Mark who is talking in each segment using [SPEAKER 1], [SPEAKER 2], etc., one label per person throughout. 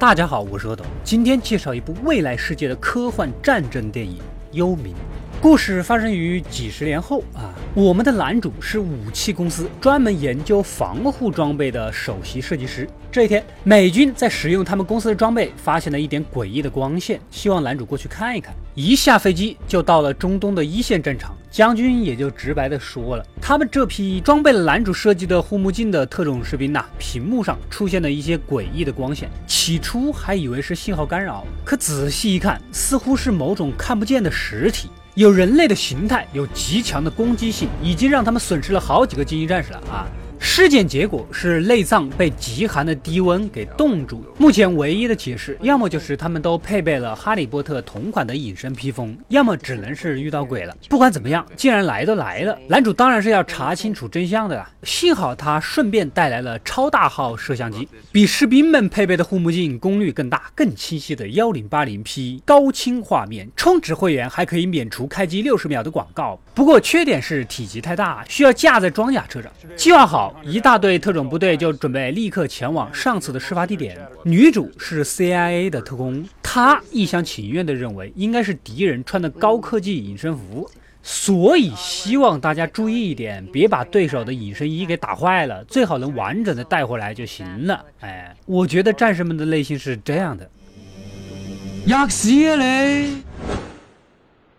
[SPEAKER 1] 大家好，我是阿斗，今天介绍一部未来世界的科幻战争电影《幽冥》。故事发生于几十年后啊，我们的男主是武器公司专门研究防护装备的首席设计师。这一天，美军在使用他们公司的装备，发现了一点诡异的光线，希望男主过去看一看。一下飞机就到了中东的一线战场，将军也就直白的说了，他们这批装备了男主设计的护目镜的特种士兵呐，屏幕上出现了一些诡异的光线，起初还以为是信号干扰，可仔细一看，似乎是某种看不见的实体。有人类的形态，有极强的攻击性，已经让他们损失了好几个精英战士了啊！尸检结果是内脏被极寒的低温给冻住。目前唯一的解释，要么就是他们都配备了哈利波特同款的隐身披风，要么只能是遇到鬼了。不管怎么样，既然来都来了，男主当然是要查清楚真相的啦。幸好他顺便带来了超大号摄像机，比士兵们配备的护目镜功率更大、更清晰的幺零八零 P 高清画面。充值会员还可以免除开机六十秒的广告。不过缺点是体积太大，需要架在装甲车上。计划好。一大队特种部队就准备立刻前往上次的事发地点。女主是 CIA 的特工，她一厢情愿地认为应该是敌人穿的高科技隐身服，所以希望大家注意一点，别把对手的隐身衣给打坏了，最好能完整的带回来就行了。哎，我觉得战士们的内心是这样的：吔死你！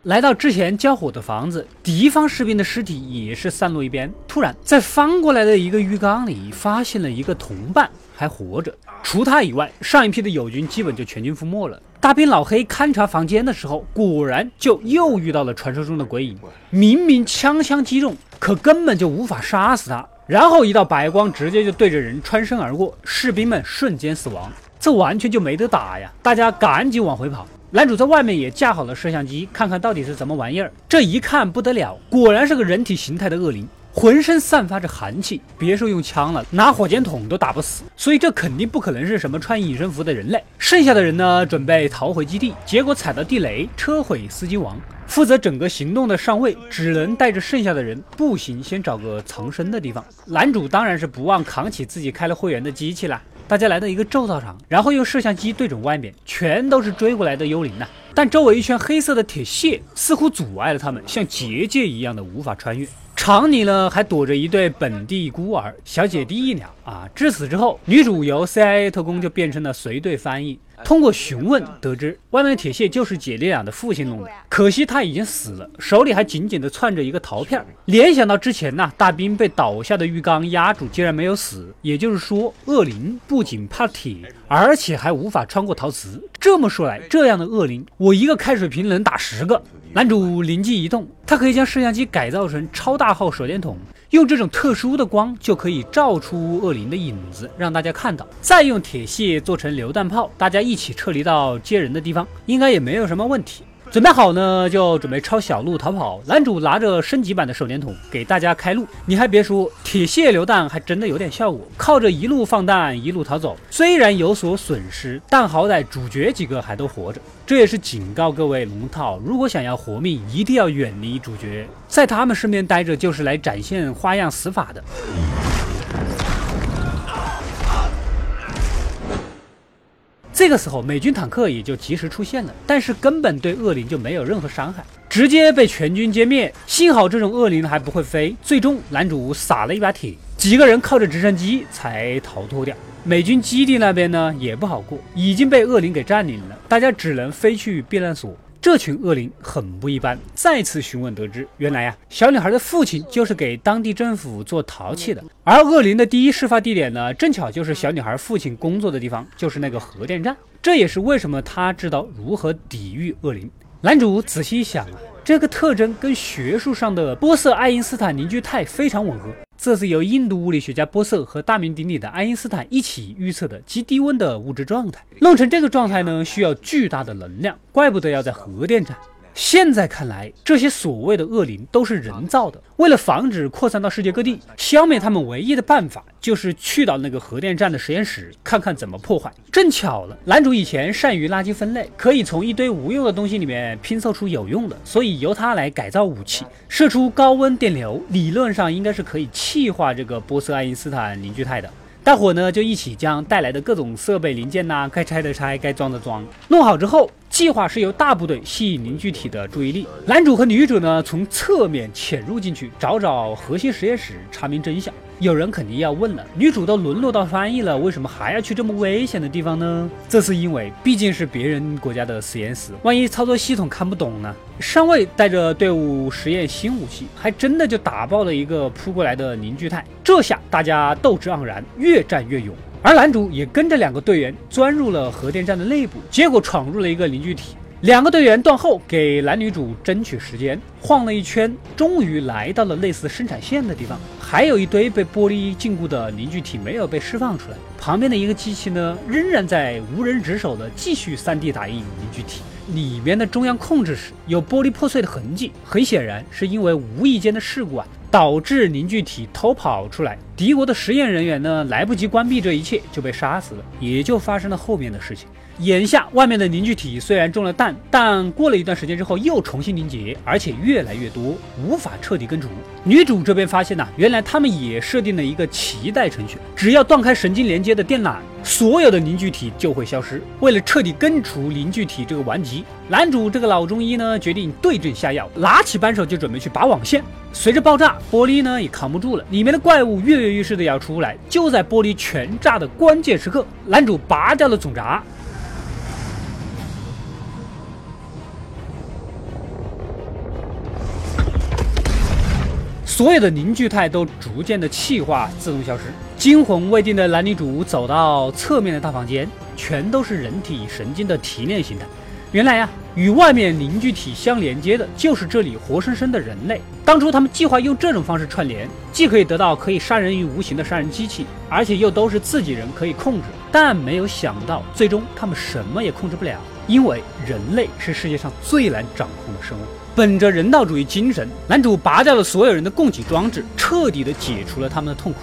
[SPEAKER 1] 来到之前交火的房子，敌方士兵的尸体也是散落一边。突然，在翻过来的一个浴缸里，发现了一个同伴还活着。除他以外，上一批的友军基本就全军覆没了。大兵老黑勘察房间的时候，果然就又遇到了传说中的鬼影。明明枪枪击中，可根本就无法杀死他。然后一道白光直接就对着人穿身而过，士兵们瞬间死亡。这完全就没得打呀！大家赶紧往回跑。男主在外面也架好了摄像机，看看到底是什么玩意儿。这一看不得了，果然是个人体形态的恶灵，浑身散发着寒气，别说用枪了，拿火箭筒都打不死。所以这肯定不可能是什么穿隐身服的人类。剩下的人呢，准备逃回基地，结果踩到地雷，车毁司机亡。负责整个行动的上尉只能带着剩下的人步行，先找个藏身的地方。男主当然是不忘扛起自己开了会员的机器了。大家来到一个铸造厂，然后用摄像机对准外面，全都是追过来的幽灵呐。但周围一圈黑色的铁屑似乎阻碍了他们，像结界一样的无法穿越。厂里呢还躲着一对本地孤儿，小姐弟一俩啊。至此之后，女主由 CIA 特工就变成了随队翻译。通过询问得知，外面的铁屑就是姐弟俩的父亲弄的。可惜他已经死了，手里还紧紧地攥着一个陶片。联想到之前呢，大兵被倒下的浴缸压住，竟然没有死，也就是说，恶灵不仅怕铁，而且还无法穿过陶瓷。这么说来，这样的恶灵，我一个开水瓶能打十个。男主灵机一动，他可以将摄像机改造成超大号手电筒。用这种特殊的光就可以照出恶灵的影子，让大家看到。再用铁屑做成榴弹炮，大家一一起撤离到接人的地方，应该也没有什么问题。准备好呢，就准备抄小路逃跑。男主拿着升级版的手电筒给大家开路。你还别说，铁屑榴弹还真的有点效果。靠着一路放弹，一路逃走，虽然有所损失，但好歹主角几个还都活着。这也是警告各位龙套，如果想要活命，一定要远离主角，在他们身边待着就是来展现花样死法的。这个时候，美军坦克也就及时出现了，但是根本对恶灵就没有任何伤害，直接被全军歼灭。幸好这种恶灵还不会飞，最终男主撒了一把铁，几个人靠着直升机才逃脱掉。美军基地那边呢也不好过，已经被恶灵给占领了，大家只能飞去避难所。这群恶灵很不一般。再次询问得知，原来呀，小女孩的父亲就是给当地政府做陶器的，而恶灵的第一事发地点呢，正巧就是小女孩父亲工作的地方，就是那个核电站。这也是为什么他知道如何抵御恶灵。男主仔细一想啊，这个特征跟学术上的波色爱因斯坦凝聚态非常吻合。这是由印度物理学家波瑟和大名鼎鼎的爱因斯坦一起预测的极低温的物质状态。弄成这个状态呢，需要巨大的能量，怪不得要在核电站。现在看来，这些所谓的恶灵都是人造的。为了防止扩散到世界各地，消灭他们唯一的办法就是去到那个核电站的实验室，看看怎么破坏。正巧了，男主以前善于垃圾分类，可以从一堆无用的东西里面拼凑出有用的，所以由他来改造武器，射出高温电流，理论上应该是可以气化这个波色爱因斯坦凝聚态的。大伙呢就一起将带来的各种设备零件呐，该拆的拆，该装的装，弄好之后。计划是由大部队吸引凝聚体的注意力，男主和女主呢从侧面潜入进去，找找核心实验室，查明真相。有人肯定要问了，女主都沦落到翻译了，为什么还要去这么危险的地方呢？这是因为毕竟是别人国家的实验室，万一操作系统看不懂呢？上尉带着队伍实验新武器，还真的就打爆了一个扑过来的凝聚态。这下大家斗志盎然，越战越勇。而男主也跟着两个队员钻入了核电站的内部，结果闯入了一个凝聚体。两个队员断后，给男女主争取时间，晃了一圈，终于来到了类似生产线的地方。还有一堆被玻璃禁锢的凝聚体没有被释放出来。旁边的一个机器呢，仍然在无人值守的继续 3D 打印凝聚体。里面的中央控制室有玻璃破碎的痕迹，很显然是因为无意间的事故啊。导致凝聚体偷跑出来，敌国的实验人员呢来不及关闭这一切就被杀死了，也就发生了后面的事情。眼下外面的凝聚体虽然中了弹，但过了一段时间之后又重新凝结，而且越来越多，无法彻底根除。女主这边发现呐，原来他们也设定了一个脐带程序，只要断开神经连接的电缆，所有的凝聚体就会消失。为了彻底根除凝聚体这个顽疾，男主这个老中医呢决定对症下药，拿起扳手就准备去拔网线。随着爆炸，玻璃呢也扛不住了，里面的怪物跃跃欲试的要出来。就在玻璃全炸的关键时刻，男主拔掉了总闸。所有的凝聚态都逐渐的气化，自动消失。惊魂未定的男女主走到侧面的大房间，全都是人体神经的提炼形态。原来呀，与外面凝聚体相连接的就是这里活生生的人类。当初他们计划用这种方式串联，既可以得到可以杀人于无形的杀人机器，而且又都是自己人可以控制。但没有想到，最终他们什么也控制不了，因为人类是世界上最难掌控的生物。本着人道主义精神，男主拔掉了所有人的供给装置，彻底的解除了他们的痛苦。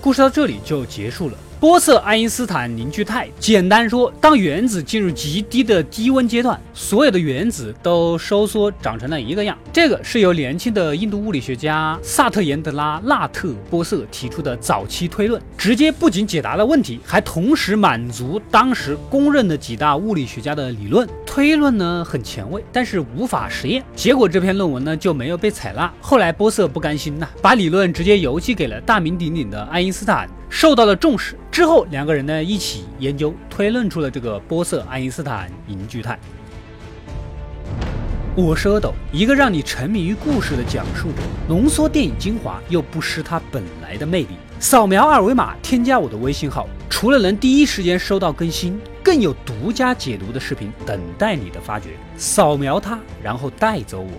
[SPEAKER 1] 故事到这里就结束了。波色爱因斯坦凝聚态，简单说，当原子进入极低的低温阶段，所有的原子都收缩长成了一个样。这个是由年轻的印度物理学家萨特延德拉纳特波色提出的早期推论，直接不仅解答了问题，还同时满足当时公认的几大物理学家的理论。推论呢很前卫，但是无法实验。结果这篇论文呢就没有被采纳。后来波色不甘心呐，把理论直接邮寄给了大名鼎鼎的爱因斯坦。受到了重视之后，两个人呢一起研究推论出了这个波色爱因斯坦凝聚态。我是阿斗，一个让你沉迷于故事的讲述者，浓缩电影精华又不失它本来的魅力。扫描二维码添加我的微信号，除了能第一时间收到更新，更有独家解读的视频等待你的发掘。扫描它，然后带走我。